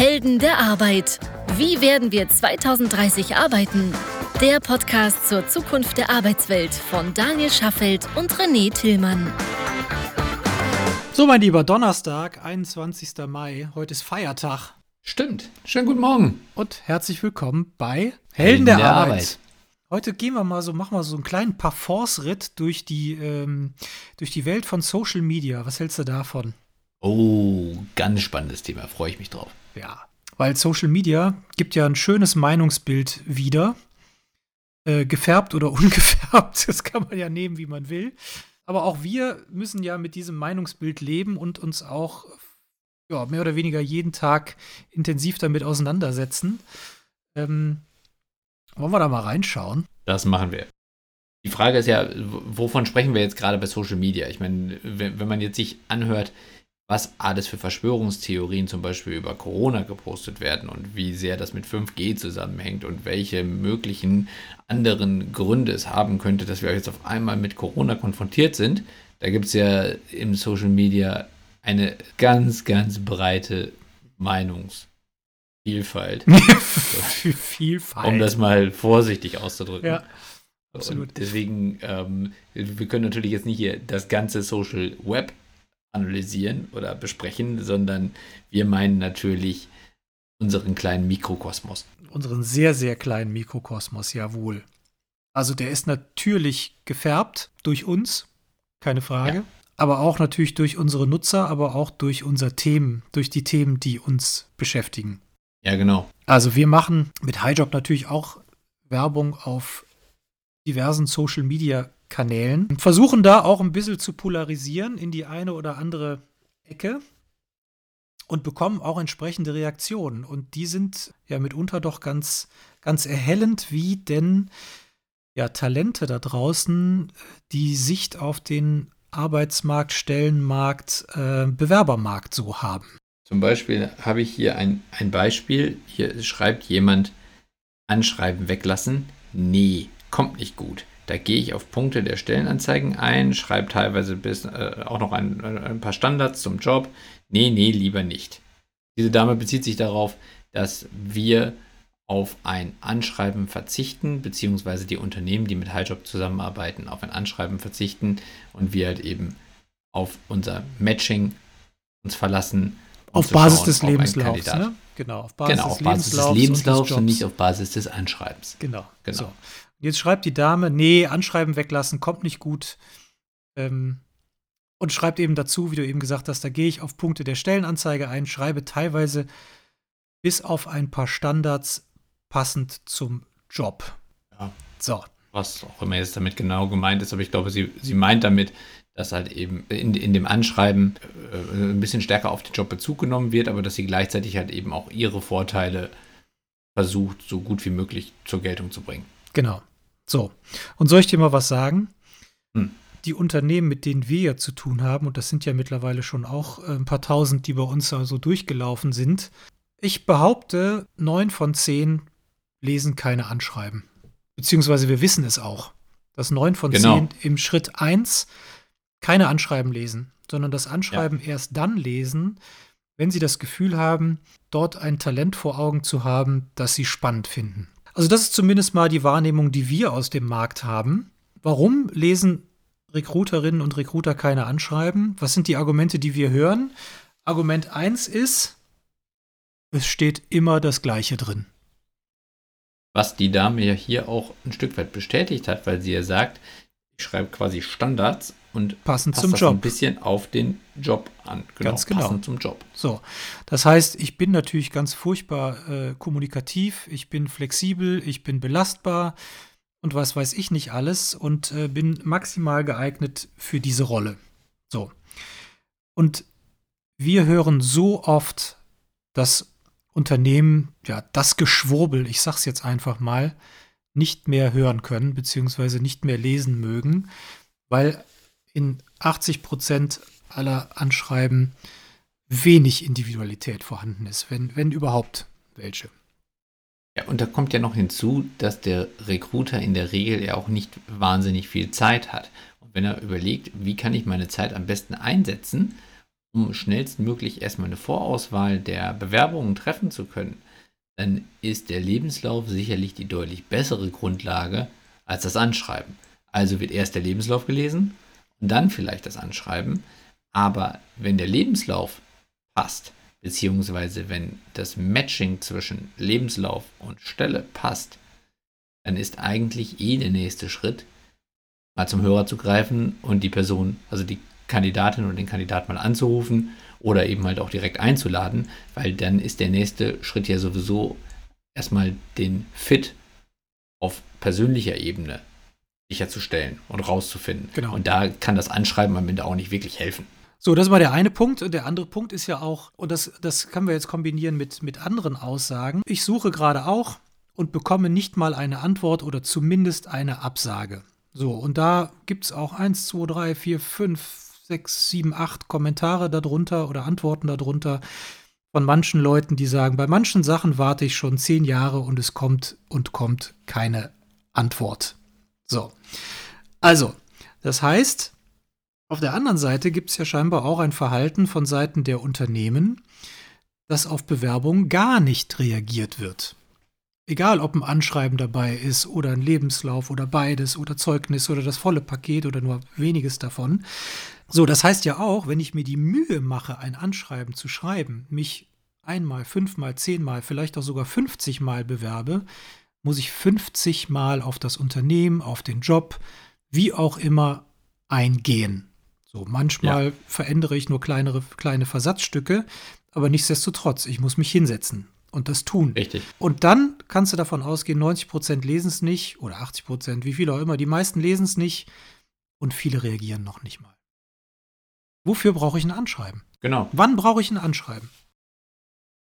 Helden der Arbeit. Wie werden wir 2030 arbeiten? Der Podcast zur Zukunft der Arbeitswelt von Daniel Schaffelt und René Tillmann. So, mein Lieber, Donnerstag, 21. Mai. Heute ist Feiertag. Stimmt. Schönen guten Morgen. Und herzlich willkommen bei Helden, der, der, Arbeit. Arbeit. Heute gehen wir mal so, machen wir so einen kleinen Parforce-Ritt durch die, ähm, durch die Welt von Social Media. Was hältst du davon? Oh, ganz spannendes Thema. Freue ich mich drauf. Ja, weil Social Media gibt ja ein schönes Meinungsbild wieder. Äh, gefärbt oder ungefärbt, das kann man ja nehmen, wie man will. Aber auch wir müssen ja mit diesem Meinungsbild leben und uns auch ja, mehr oder weniger jeden Tag intensiv damit auseinandersetzen. Ähm, wollen wir da mal reinschauen? Das machen wir. Die Frage ist ja, wovon sprechen wir jetzt gerade bei Social Media? Ich meine, wenn man jetzt sich anhört, was alles für Verschwörungstheorien zum Beispiel über Corona gepostet werden und wie sehr das mit 5G zusammenhängt und welche möglichen anderen Gründe es haben könnte, dass wir jetzt auf einmal mit Corona konfrontiert sind. Da gibt es ja im Social Media eine ganz, ganz breite Meinungsvielfalt. Vielfalt. Um das mal vorsichtig auszudrücken. Ja. Absolut. Und deswegen, ähm, wir können natürlich jetzt nicht hier das ganze Social Web analysieren oder besprechen, sondern wir meinen natürlich unseren kleinen Mikrokosmos. Unseren sehr, sehr kleinen Mikrokosmos, jawohl. Also der ist natürlich gefärbt durch uns, keine Frage. Ja. Aber auch natürlich durch unsere Nutzer, aber auch durch unser Themen, durch die Themen, die uns beschäftigen. Ja, genau. Also wir machen mit HighJob natürlich auch Werbung auf diversen Social Media Kanälen. Versuchen da auch ein bisschen zu polarisieren in die eine oder andere Ecke und bekommen auch entsprechende Reaktionen. Und die sind ja mitunter doch ganz, ganz erhellend, wie denn ja Talente da draußen die Sicht auf den Arbeitsmarkt, Stellenmarkt, äh, Bewerbermarkt so haben. Zum Beispiel habe ich hier ein, ein Beispiel. Hier schreibt jemand, Anschreiben weglassen. Nee, kommt nicht gut. Da gehe ich auf Punkte der Stellenanzeigen ein, schreibe teilweise bis, äh, auch noch ein, ein paar Standards zum Job. Nee, nee, lieber nicht. Diese Dame bezieht sich darauf, dass wir auf ein Anschreiben verzichten, beziehungsweise die Unternehmen, die mit HighJob zusammenarbeiten, auf ein Anschreiben verzichten und wir halt eben auf unser Matching uns verlassen. Um auf Basis schauen, des Lebenslaufs, ne? Genau, auf Basis, genau, auf Basis des Lebenslaufs und, und, nicht auf Basis des Anschreibens. Genau, genau. So. Jetzt schreibt die Dame, nee, Anschreiben weglassen, kommt nicht gut. Ähm, und schreibt eben dazu, wie du eben gesagt hast, da gehe ich auf Punkte der Stellenanzeige ein, schreibe teilweise bis auf ein paar Standards passend zum Job. Ja. So. Was auch immer jetzt damit genau gemeint ist, aber ich glaube, sie, sie meint damit, dass halt eben in, in dem Anschreiben äh, ein bisschen stärker auf den Job Bezug genommen wird, aber dass sie gleichzeitig halt eben auch ihre Vorteile versucht, so gut wie möglich zur Geltung zu bringen. Genau. So, und soll ich dir mal was sagen? Hm. Die Unternehmen, mit denen wir ja zu tun haben, und das sind ja mittlerweile schon auch äh, ein paar tausend, die bei uns also durchgelaufen sind, ich behaupte, neun von zehn lesen keine Anschreiben. Beziehungsweise wir wissen es auch, dass neun von genau. zehn im Schritt eins keine Anschreiben lesen, sondern das Anschreiben ja. erst dann lesen, wenn sie das Gefühl haben, dort ein Talent vor Augen zu haben, das sie spannend finden. Also das ist zumindest mal die Wahrnehmung, die wir aus dem Markt haben. Warum lesen Recruiterinnen und Recruiter keine Anschreiben? Was sind die Argumente, die wir hören? Argument 1 ist, es steht immer das Gleiche drin. Was die Dame ja hier auch ein Stück weit bestätigt hat, weil sie ja sagt, ich schreibe quasi Standards und passend zum Job. ein bisschen auf den Job an. Genau, Ganz genau. Passend zum Job. So, das heißt, ich bin natürlich ganz furchtbar äh, kommunikativ, ich bin flexibel, ich bin belastbar und was weiß ich nicht alles und äh, bin maximal geeignet für diese Rolle. So. Und wir hören so oft, dass Unternehmen, ja, das Geschwurbel, ich sag's jetzt einfach mal, nicht mehr hören können, beziehungsweise nicht mehr lesen mögen, weil in 80 Prozent aller Anschreiben wenig Individualität vorhanden ist, wenn, wenn überhaupt welche. Ja, und da kommt ja noch hinzu, dass der Recruiter in der Regel ja auch nicht wahnsinnig viel Zeit hat. Und wenn er überlegt, wie kann ich meine Zeit am besten einsetzen, um schnellstmöglich erstmal eine Vorauswahl der Bewerbungen treffen zu können, dann ist der Lebenslauf sicherlich die deutlich bessere Grundlage als das Anschreiben. Also wird erst der Lebenslauf gelesen dann vielleicht das Anschreiben. Aber wenn der Lebenslauf passt, beziehungsweise wenn das Matching zwischen Lebenslauf und Stelle passt, dann ist eigentlich eh der nächste Schritt, mal zum Hörer zu greifen und die Person, also die Kandidatin oder den Kandidaten mal anzurufen oder eben halt auch direkt einzuladen, weil dann ist der nächste Schritt ja sowieso erstmal den Fit auf persönlicher Ebene sicherzustellen und rauszufinden. Genau. Und da kann das Anschreiben am Ende auch nicht wirklich helfen. So, das war der eine Punkt. Und der andere Punkt ist ja auch, und das, das können wir jetzt kombinieren mit, mit anderen Aussagen. Ich suche gerade auch und bekomme nicht mal eine Antwort oder zumindest eine Absage. So, und da gibt es auch 1, 2, 3, 4, 5, 6, 7, 8 Kommentare darunter oder Antworten darunter von manchen Leuten, die sagen, bei manchen Sachen warte ich schon zehn Jahre und es kommt und kommt keine Antwort. So. Also, das heißt, auf der anderen Seite gibt es ja scheinbar auch ein Verhalten von Seiten der Unternehmen, dass auf Bewerbungen gar nicht reagiert wird. Egal, ob ein Anschreiben dabei ist oder ein Lebenslauf oder beides oder Zeugnis oder das volle Paket oder nur weniges davon. So, das heißt ja auch, wenn ich mir die Mühe mache, ein Anschreiben zu schreiben, mich einmal, fünfmal, zehnmal, vielleicht auch sogar 50 Mal bewerbe, muss ich 50 Mal auf das Unternehmen, auf den Job, wie auch immer eingehen. So, manchmal ja. verändere ich nur kleinere, kleine Versatzstücke, aber nichtsdestotrotz, ich muss mich hinsetzen und das tun. Richtig. Und dann kannst du davon ausgehen, 90 Prozent lesen es nicht oder 80 Prozent, wie viele auch immer. Die meisten lesen es nicht und viele reagieren noch nicht mal. Wofür brauche ich ein Anschreiben? Genau. Wann brauche ich ein Anschreiben?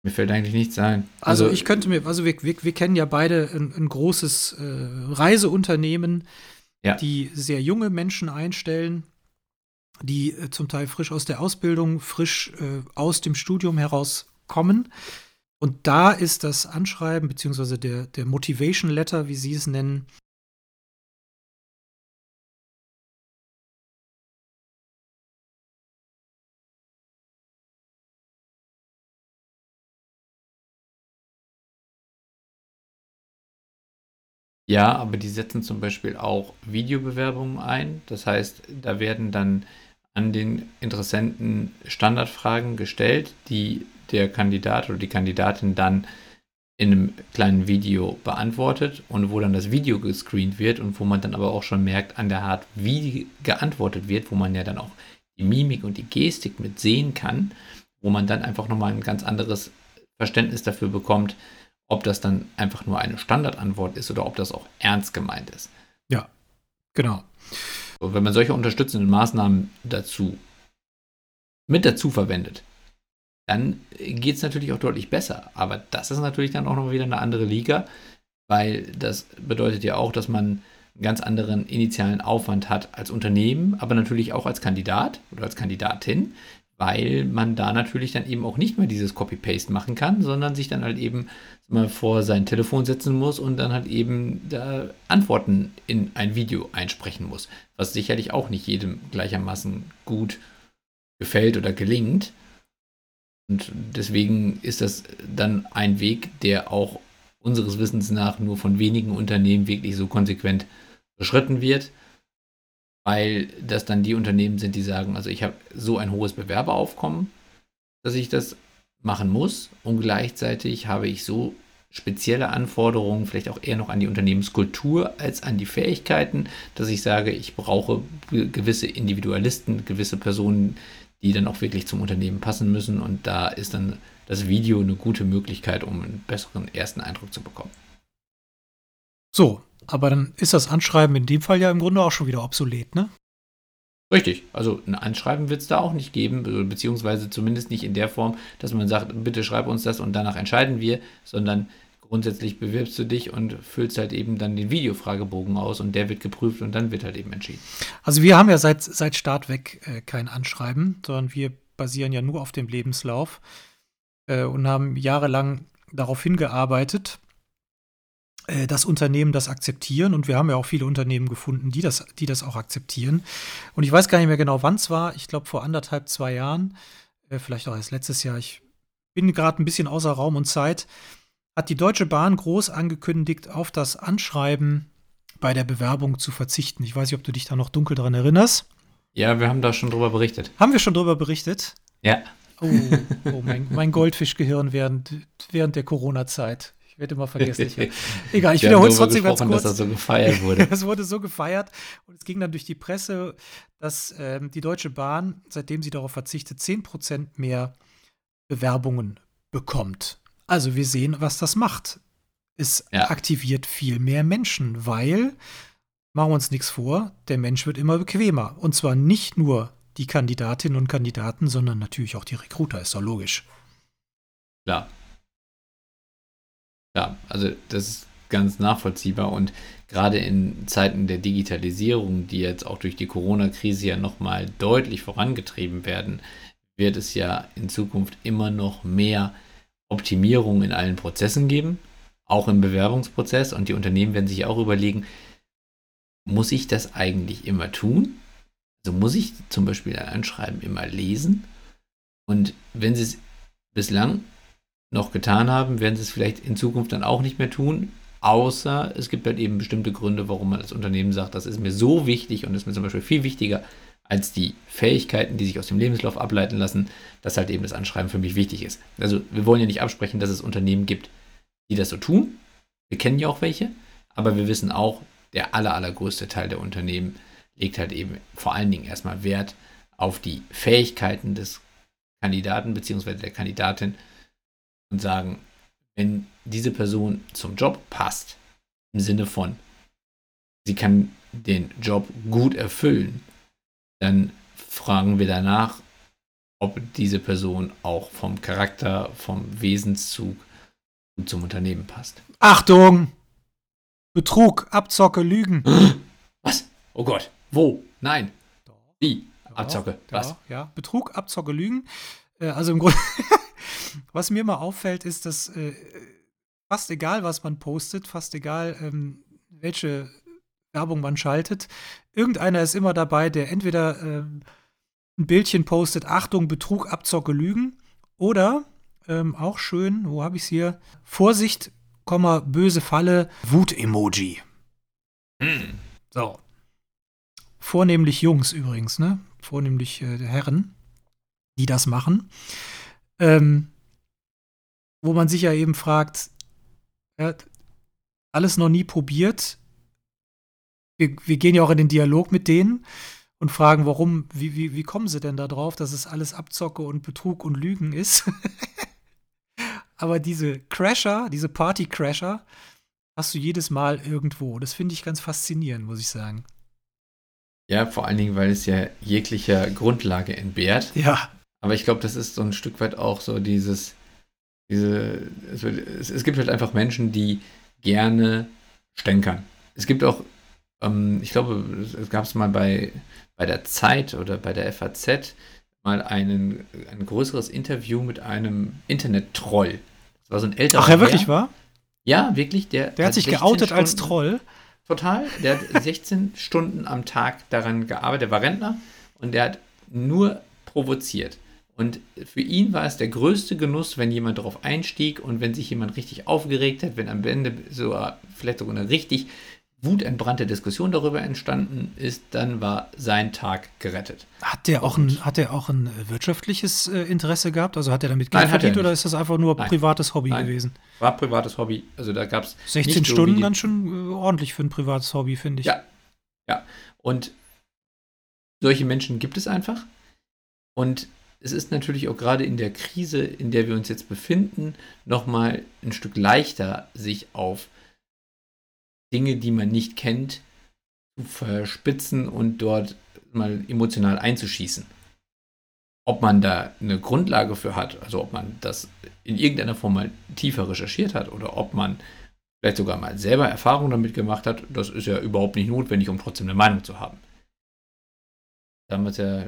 Mir fällt eigentlich nichts ein. Also, also ich könnte mir, also wir, wir, wir kennen ja beide ein, ein großes äh, Reiseunternehmen, ja. die sehr junge Menschen einstellen die äh, zum Teil frisch aus der Ausbildung, frisch äh, aus dem Studium heraus kommen. Und da ist das Anschreiben, beziehungsweise der, der Motivation Letter, wie Sie es nennen, Ja, aber die setzen zum Beispiel auch Videobewerbungen ein. Das heißt, da werden dann an den Interessenten Standardfragen gestellt, die der Kandidat oder die Kandidatin dann in einem kleinen Video beantwortet und wo dann das Video gescreent wird und wo man dann aber auch schon merkt an der Art, wie geantwortet wird, wo man ja dann auch die Mimik und die Gestik mit sehen kann, wo man dann einfach nochmal ein ganz anderes Verständnis dafür bekommt, ob das dann einfach nur eine Standardantwort ist oder ob das auch ernst gemeint ist. Ja, genau. Und wenn man solche unterstützenden Maßnahmen dazu mit dazu verwendet, dann geht es natürlich auch deutlich besser. Aber das ist natürlich dann auch noch wieder eine andere Liga, weil das bedeutet ja auch, dass man einen ganz anderen initialen Aufwand hat als Unternehmen, aber natürlich auch als Kandidat oder als Kandidatin, weil man da natürlich dann eben auch nicht mehr dieses Copy-Paste machen kann, sondern sich dann halt eben mal vor sein Telefon setzen muss und dann halt eben da Antworten in ein Video einsprechen muss, was sicherlich auch nicht jedem gleichermaßen gut gefällt oder gelingt. Und deswegen ist das dann ein Weg, der auch unseres Wissens nach nur von wenigen Unternehmen wirklich so konsequent beschritten wird weil das dann die Unternehmen sind, die sagen, also ich habe so ein hohes Bewerberaufkommen, dass ich das machen muss und gleichzeitig habe ich so spezielle Anforderungen, vielleicht auch eher noch an die Unternehmenskultur als an die Fähigkeiten, dass ich sage, ich brauche gewisse Individualisten, gewisse Personen, die dann auch wirklich zum Unternehmen passen müssen und da ist dann das Video eine gute Möglichkeit, um einen besseren ersten Eindruck zu bekommen. So, aber dann ist das Anschreiben in dem Fall ja im Grunde auch schon wieder obsolet, ne? Richtig, also ein Anschreiben wird es da auch nicht geben, beziehungsweise zumindest nicht in der Form, dass man sagt, bitte schreib uns das und danach entscheiden wir, sondern grundsätzlich bewirbst du dich und füllst halt eben dann den Videofragebogen aus und der wird geprüft und dann wird halt eben entschieden. Also wir haben ja seit, seit Start weg äh, kein Anschreiben, sondern wir basieren ja nur auf dem Lebenslauf äh, und haben jahrelang darauf hingearbeitet, äh, dass Unternehmen das akzeptieren. Und wir haben ja auch viele Unternehmen gefunden, die das, die das auch akzeptieren. Und ich weiß gar nicht mehr genau, wann es war. Ich glaube, vor anderthalb, zwei Jahren äh, vielleicht auch erst letztes Jahr, ich bin gerade ein bisschen außer Raum und Zeit, hat die Deutsche Bahn groß angekündigt, auf das Anschreiben bei der Bewerbung zu verzichten. Ich weiß nicht, ob du dich da noch dunkel daran erinnerst. Ja, wir haben da schon drüber berichtet. Haben wir schon drüber berichtet? Ja. Oh, oh mein, mein Goldfischgehirn während, während der Corona-Zeit. Ich werde immer vergesslicher. Egal, ich wiederhole es trotzdem ganz kurz. dass das so gefeiert wurde. es wurde so gefeiert und es ging dann durch die Presse, dass ähm, die Deutsche Bahn, seitdem sie darauf verzichtet, 10% mehr Bewerbungen bekommt. Also wir sehen, was das macht. Es ja. aktiviert viel mehr Menschen, weil, machen wir uns nichts vor, der Mensch wird immer bequemer. Und zwar nicht nur die Kandidatinnen und Kandidaten, sondern natürlich auch die Recruiter, ist doch logisch. Klar. Ja, also das ist ganz nachvollziehbar und gerade in Zeiten der Digitalisierung, die jetzt auch durch die Corona-Krise ja nochmal deutlich vorangetrieben werden, wird es ja in Zukunft immer noch mehr Optimierung in allen Prozessen geben, auch im Bewerbungsprozess. Und die Unternehmen werden sich auch überlegen, muss ich das eigentlich immer tun? Also muss ich zum Beispiel ein Anschreiben immer lesen? Und wenn sie es bislang noch getan haben, werden sie es vielleicht in Zukunft dann auch nicht mehr tun. Außer es gibt halt eben bestimmte Gründe, warum man als Unternehmen sagt, das ist mir so wichtig und ist mir zum Beispiel viel wichtiger als die Fähigkeiten, die sich aus dem Lebenslauf ableiten lassen, dass halt eben das Anschreiben für mich wichtig ist. Also wir wollen ja nicht absprechen, dass es Unternehmen gibt, die das so tun. Wir kennen ja auch welche, aber wir wissen auch, der aller, allergrößte Teil der Unternehmen legt halt eben vor allen Dingen erstmal Wert auf die Fähigkeiten des Kandidaten bzw. der Kandidatin und sagen, wenn diese Person zum Job passt, im Sinne von, sie kann den Job gut erfüllen, dann fragen wir danach, ob diese Person auch vom Charakter, vom Wesenszug zum Unternehmen passt. Achtung! Betrug, Abzocke, Lügen. Was? Oh Gott. Wo? Nein. Wie? Abzocke. Was? Ja, Betrug, Abzocke, Lügen. Äh, also im Grunde, was mir mal auffällt, ist, dass äh, fast egal, was man postet, fast egal, ähm, welche Werbung man schaltet. Irgendeiner ist immer dabei, der entweder ähm, ein Bildchen postet, Achtung, Betrug, Abzocke, Lügen. Oder ähm, auch schön, wo habe ich es hier? Vorsicht, Komma, böse Falle, Wut-Emoji. Hm. So. Vornehmlich Jungs übrigens, ne? Vornehmlich äh, Herren, die das machen. Ähm, wo man sich ja eben fragt, ja, alles noch nie probiert, wir, wir gehen ja auch in den Dialog mit denen und fragen, warum, wie, wie, wie kommen sie denn da drauf, dass es alles Abzocke und Betrug und Lügen ist? Aber diese Crasher, diese Party-Crasher, hast du jedes Mal irgendwo. Das finde ich ganz faszinierend, muss ich sagen. Ja, vor allen Dingen, weil es ja jeglicher Grundlage entbehrt. Ja. Aber ich glaube, das ist so ein Stück weit auch so dieses, diese, es, es, es gibt halt einfach Menschen, die gerne stänkern. Es gibt auch ähm, ich glaube, es gab es mal bei, bei der Zeit oder bei der FAZ mal einen, ein größeres Interview mit einem Internet-Troll. Das war so ein älterer Ach, er wirklich war? Ja, wirklich. Der, der hat sich geoutet Stunden, als Troll. Total. Der hat 16 Stunden am Tag daran gearbeitet. Der war Rentner und der hat nur provoziert. Und für ihn war es der größte Genuss, wenn jemand darauf einstieg und wenn sich jemand richtig aufgeregt hat, wenn am Ende so vielleicht sogar eine richtig wutentbrannte Diskussion darüber entstanden ist, dann war sein Tag gerettet. Hat der auch ein, hat der auch ein wirtschaftliches äh, Interesse gehabt? Also hat er damit Geld Nein, verdient oder ist das einfach nur Nein. privates Hobby Nein. gewesen? War privates Hobby. Also da gab es 16 Stunden so ganz schön äh, ordentlich für ein privates Hobby, finde ich. Ja. Ja. Und solche Menschen gibt es einfach. Und es ist natürlich auch gerade in der Krise, in der wir uns jetzt befinden, nochmal ein Stück leichter, sich auf Dinge, die man nicht kennt, zu verspitzen und dort mal emotional einzuschießen. Ob man da eine Grundlage für hat, also ob man das in irgendeiner Form mal tiefer recherchiert hat oder ob man vielleicht sogar mal selber Erfahrungen damit gemacht hat, das ist ja überhaupt nicht notwendig, um trotzdem eine Meinung zu haben. Damals ja,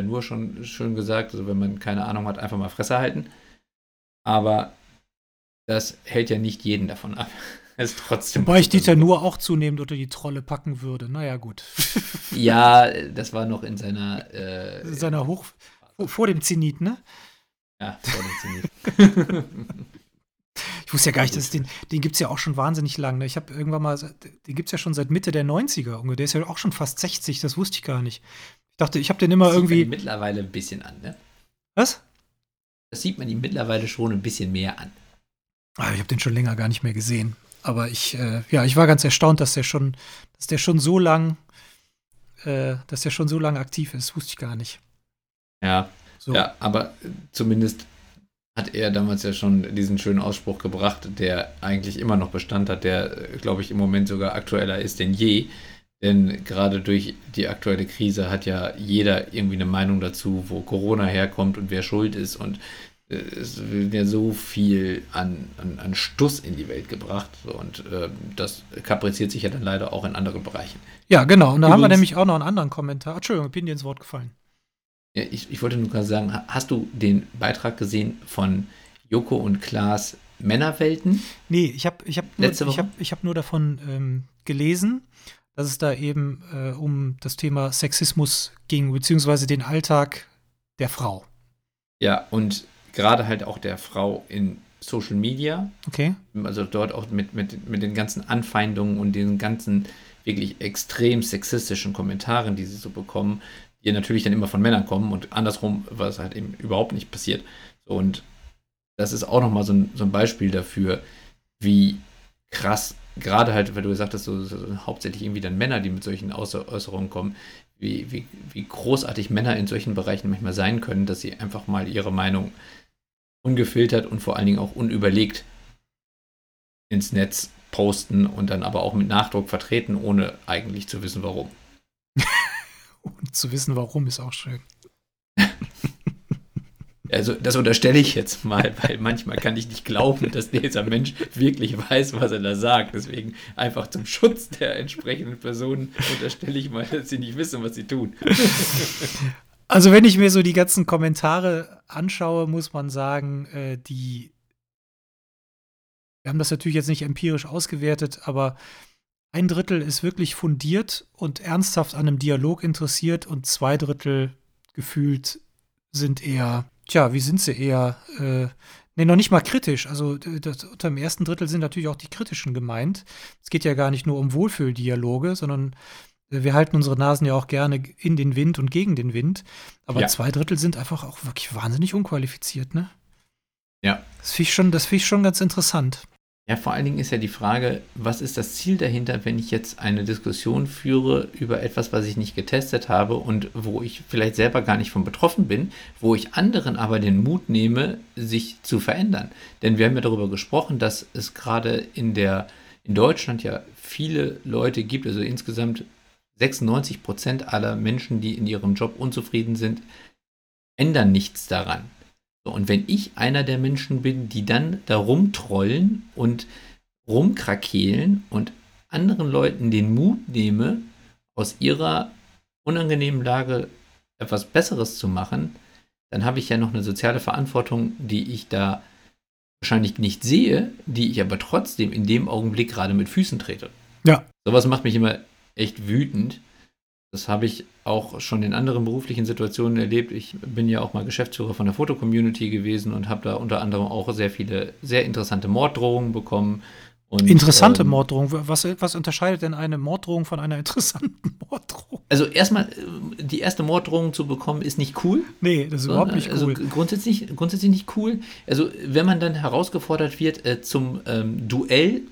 ja nur schon schön gesagt, also wenn man keine Ahnung hat, einfach mal Fresse halten. Aber das hält ja nicht jeden davon ab. ist trotzdem. Wobei ich Dieter nur auch zunehmend unter die Trolle packen würde. Naja, gut. ja, das war noch in seiner. Äh, in seiner Hoch, vor dem Zenit, ne? Ja, vor dem Zenit. ich wusste ja gar nicht, dass den, den gibt es ja auch schon wahnsinnig lang. Ne? Ich habe irgendwann mal, den gibt es ja schon seit Mitte der 90er. Der ist ja auch schon fast 60, das wusste ich gar nicht. Ich dachte, ich habe den immer das irgendwie. Sieht man mittlerweile ein bisschen an, ne? Was? Das sieht man ihm mittlerweile schon ein bisschen mehr an. Ah, ich habe den schon länger gar nicht mehr gesehen. Aber ich, äh, ja, ich war ganz erstaunt, dass der schon, dass der schon so lang, äh, dass der schon so lange aktiv ist. Wusste ich gar nicht. Ja. So. Ja, aber zumindest hat er damals ja schon diesen schönen Ausspruch gebracht, der eigentlich immer noch Bestand hat, der, glaube ich, im Moment sogar aktueller ist denn je. Denn gerade durch die aktuelle Krise hat ja jeder irgendwie eine Meinung dazu, wo Corona herkommt und wer schuld ist. Und äh, es wird ja so viel an, an, an Stuss in die Welt gebracht. Und äh, das kapriziert sich ja dann leider auch in anderen Bereichen. Ja, genau. Und da Übrigens, haben wir nämlich auch noch einen anderen Kommentar. Entschuldigung, ich bin dir ins Wort gefallen. Ja, ich, ich wollte nur gerade sagen, hast du den Beitrag gesehen von Joko und Klaas Männerwelten? Nee, ich habe ich hab nur, ich hab, ich hab nur davon ähm, gelesen, dass es da eben äh, um das Thema Sexismus ging, beziehungsweise den Alltag der Frau. Ja, und gerade halt auch der Frau in Social Media. Okay. Also dort auch mit, mit, mit den ganzen Anfeindungen und den ganzen wirklich extrem sexistischen Kommentaren, die sie so bekommen, die natürlich dann immer von Männern kommen und andersrum war es halt eben überhaupt nicht passiert. Und das ist auch nochmal so ein, so ein Beispiel dafür, wie krass, gerade halt, weil du gesagt hast, so, so, hauptsächlich irgendwie dann Männer, die mit solchen Äußerungen kommen, wie, wie, wie großartig Männer in solchen Bereichen manchmal sein können, dass sie einfach mal ihre Meinung ungefiltert und vor allen Dingen auch unüberlegt ins Netz posten und dann aber auch mit Nachdruck vertreten, ohne eigentlich zu wissen, warum. Und zu wissen, warum, ist auch schön. Also, das unterstelle ich jetzt mal, weil manchmal kann ich nicht glauben, dass dieser Mensch wirklich weiß, was er da sagt. Deswegen einfach zum Schutz der entsprechenden Personen unterstelle ich mal, dass sie nicht wissen, was sie tun. Also, wenn ich mir so die ganzen Kommentare anschaue, muss man sagen, äh, die. Wir haben das natürlich jetzt nicht empirisch ausgewertet, aber ein Drittel ist wirklich fundiert und ernsthaft an einem Dialog interessiert und zwei Drittel gefühlt sind eher, tja, wie sind sie eher, äh, nee, noch nicht mal kritisch. Also das, unter dem ersten Drittel sind natürlich auch die kritischen gemeint. Es geht ja gar nicht nur um Wohlfühldialoge, sondern äh, wir halten unsere Nasen ja auch gerne in den Wind und gegen den Wind. Aber ja. zwei Drittel sind einfach auch wirklich wahnsinnig unqualifiziert, ne? Ja. Das finde ich, schon, find ich schon ganz interessant. Ja, vor allen Dingen ist ja die Frage, was ist das Ziel dahinter, wenn ich jetzt eine Diskussion führe über etwas, was ich nicht getestet habe und wo ich vielleicht selber gar nicht von betroffen bin, wo ich anderen aber den Mut nehme, sich zu verändern. Denn wir haben ja darüber gesprochen, dass es gerade in der in Deutschland ja viele Leute gibt, also insgesamt 96 Prozent aller Menschen, die in ihrem Job unzufrieden sind, ändern nichts daran. Und wenn ich einer der Menschen bin, die dann da rumtrollen und rumkrakehlen und anderen Leuten den Mut nehme, aus ihrer unangenehmen Lage etwas Besseres zu machen, dann habe ich ja noch eine soziale Verantwortung, die ich da wahrscheinlich nicht sehe, die ich aber trotzdem in dem Augenblick gerade mit Füßen trete. Ja. Sowas macht mich immer echt wütend. Das habe ich auch schon in anderen beruflichen Situationen erlebt. Ich bin ja auch mal Geschäftsführer von der Fotocommunity gewesen und habe da unter anderem auch sehr viele sehr interessante Morddrohungen bekommen. Und, interessante ähm, Morddrohung. Was, was unterscheidet denn eine Morddrohung von einer interessanten Morddrohung? Also erstmal, die erste Morddrohung zu bekommen, ist nicht cool. Nee, das ist so, überhaupt nicht also cool. Also grundsätzlich, grundsätzlich nicht cool. Also wenn man dann herausgefordert wird äh, zum ähm, Duell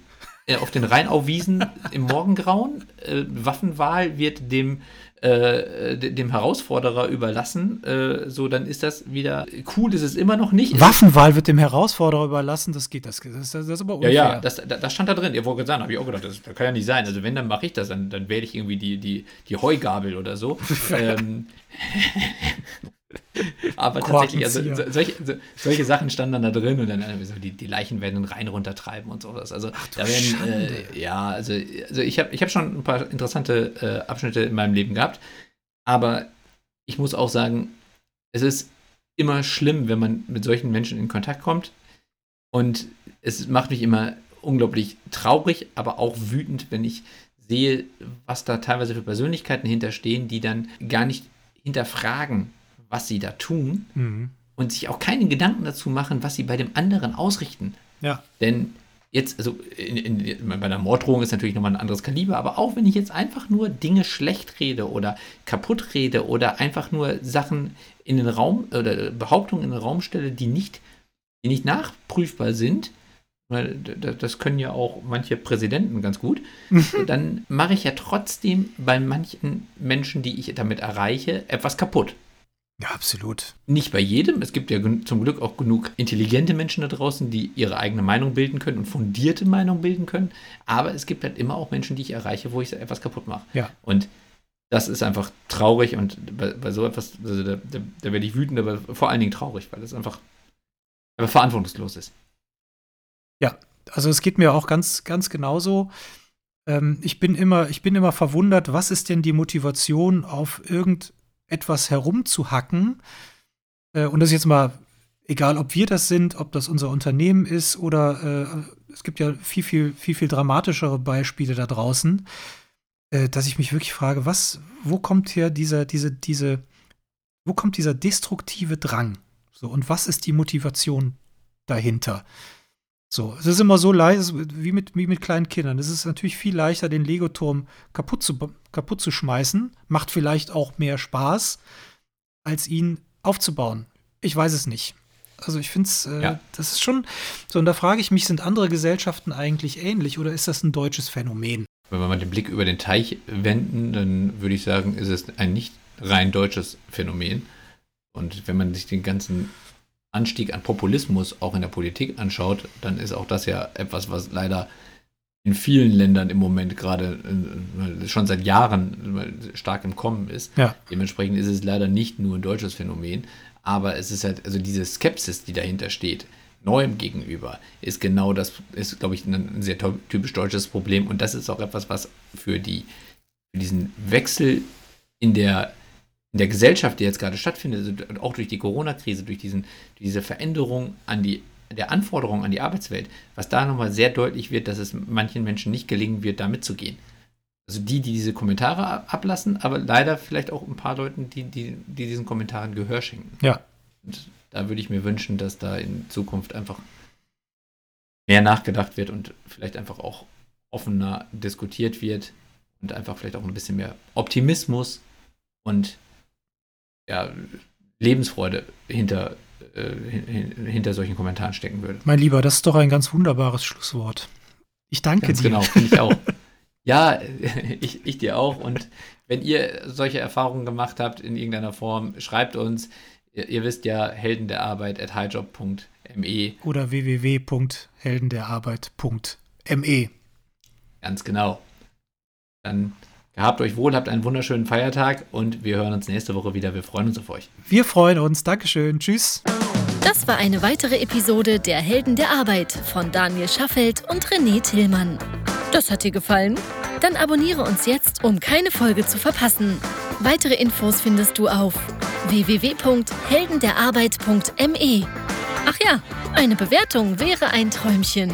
äh, auf den Rheinaufwiesen im Morgengrauen. Äh, Waffenwahl wird dem, äh, dem Herausforderer überlassen. Äh, so, dann ist das wieder cool, ist es immer noch nicht. Waffenwahl wird dem Herausforderer überlassen, das geht, das, das, das ist aber unfair. Ja, ja, das, das stand da drin. Ihr wollt sagen, habe ich auch gedacht, das, das, kann ja nicht sein. Also wenn, dann mache ich das, dann, dann wähle ich irgendwie die, die, die Heugabel oder so. ähm, Aber tatsächlich, also solche, solche Sachen standen dann da drin und dann also die, die Leichen werden den Rhein runtertreiben und sowas. Also Ach, da werden, äh, ja, also, also ich habe ich hab schon ein paar interessante äh, Abschnitte in meinem Leben gehabt, aber ich muss auch sagen, es ist immer schlimm, wenn man mit solchen Menschen in Kontakt kommt. Und es macht mich immer unglaublich traurig, aber auch wütend, wenn ich sehe, was da teilweise für Persönlichkeiten hinterstehen, die dann gar nicht hinterfragen, was sie da tun mhm. und sich auch keine Gedanken dazu machen, was sie bei dem anderen ausrichten. Ja. Denn jetzt, also in, in, bei einer Morddrohung ist natürlich nochmal ein anderes Kaliber, aber auch wenn ich jetzt einfach nur Dinge schlecht rede oder kaputt rede oder einfach nur Sachen in den Raum oder Behauptungen in den Raum stelle, die nicht, die nicht nachprüfbar sind, weil das können ja auch manche Präsidenten ganz gut, dann mache ich ja trotzdem bei manchen Menschen, die ich damit erreiche, etwas kaputt. Ja, absolut. Nicht bei jedem. Es gibt ja zum Glück auch genug intelligente Menschen da draußen, die ihre eigene Meinung bilden können und fundierte Meinung bilden können. Aber es gibt halt immer auch Menschen, die ich erreiche, wo ich etwas kaputt mache. Ja. Und das ist einfach traurig und bei, bei so etwas, also da, da, da, werde ich wütend, aber vor allen Dingen traurig, weil es einfach, einfach verantwortungslos ist. Ja, also es geht mir auch ganz, ganz genauso. Ähm, ich bin immer, ich bin immer verwundert, was ist denn die Motivation auf irgendein etwas herumzuhacken. Äh, und das ist jetzt mal egal, ob wir das sind, ob das unser Unternehmen ist oder äh, es gibt ja viel, viel, viel, viel dramatischere Beispiele da draußen, äh, dass ich mich wirklich frage, was, wo kommt hier dieser, diese, diese, wo kommt dieser destruktive Drang? So, und was ist die Motivation dahinter? So, es ist immer so leicht, wie mit, wie mit kleinen Kindern. Es ist natürlich viel leichter, den Legoturm kaputt zu, kaputt zu schmeißen. Macht vielleicht auch mehr Spaß, als ihn aufzubauen. Ich weiß es nicht. Also ich finde es, äh, ja. das ist schon so. Und da frage ich mich, sind andere Gesellschaften eigentlich ähnlich oder ist das ein deutsches Phänomen? Wenn wir mal den Blick über den Teich wenden, dann würde ich sagen, ist es ein nicht rein deutsches Phänomen. Und wenn man sich den ganzen Anstieg an Populismus auch in der Politik anschaut, dann ist auch das ja etwas, was leider in vielen Ländern im Moment gerade äh, schon seit Jahren stark im Kommen ist. Ja. Dementsprechend ist es leider nicht nur ein deutsches Phänomen, aber es ist halt, also diese Skepsis, die dahinter steht, Neuem gegenüber, ist genau das, ist, glaube ich, ein sehr typisch deutsches Problem. Und das ist auch etwas, was für, die, für diesen Wechsel in der in der Gesellschaft, die jetzt gerade stattfindet, also auch durch die Corona-Krise, durch diesen, diese Veränderung an die, der Anforderungen an die Arbeitswelt, was da nochmal sehr deutlich wird, dass es manchen Menschen nicht gelingen wird, da mitzugehen. Also die, die diese Kommentare ablassen, aber leider vielleicht auch ein paar Leuten, die, die, die diesen Kommentaren Gehör schenken. Ja. Und da würde ich mir wünschen, dass da in Zukunft einfach mehr nachgedacht wird und vielleicht einfach auch offener diskutiert wird und einfach vielleicht auch ein bisschen mehr Optimismus und ja, Lebensfreude hinter, äh, hinter solchen Kommentaren stecken würde. Mein Lieber, das ist doch ein ganz wunderbares Schlusswort. Ich danke ganz dir. Genau, finde ich auch. ja, ich, ich dir auch. Und wenn ihr solche Erfahrungen gemacht habt in irgendeiner Form, schreibt uns. Ihr, ihr wisst ja, helden der Arbeit at highjob.me. Oder www.heldenderarbeit.me. Ganz genau. Dann Habt euch wohl, habt einen wunderschönen Feiertag und wir hören uns nächste Woche wieder. Wir freuen uns auf euch. Wir freuen uns. Dankeschön. Tschüss. Das war eine weitere Episode der Helden der Arbeit von Daniel Schaffelt und René Tillmann. Das hat dir gefallen? Dann abonniere uns jetzt, um keine Folge zu verpassen. Weitere Infos findest du auf www.heldenderarbeit.me. Ach ja, eine Bewertung wäre ein Träumchen.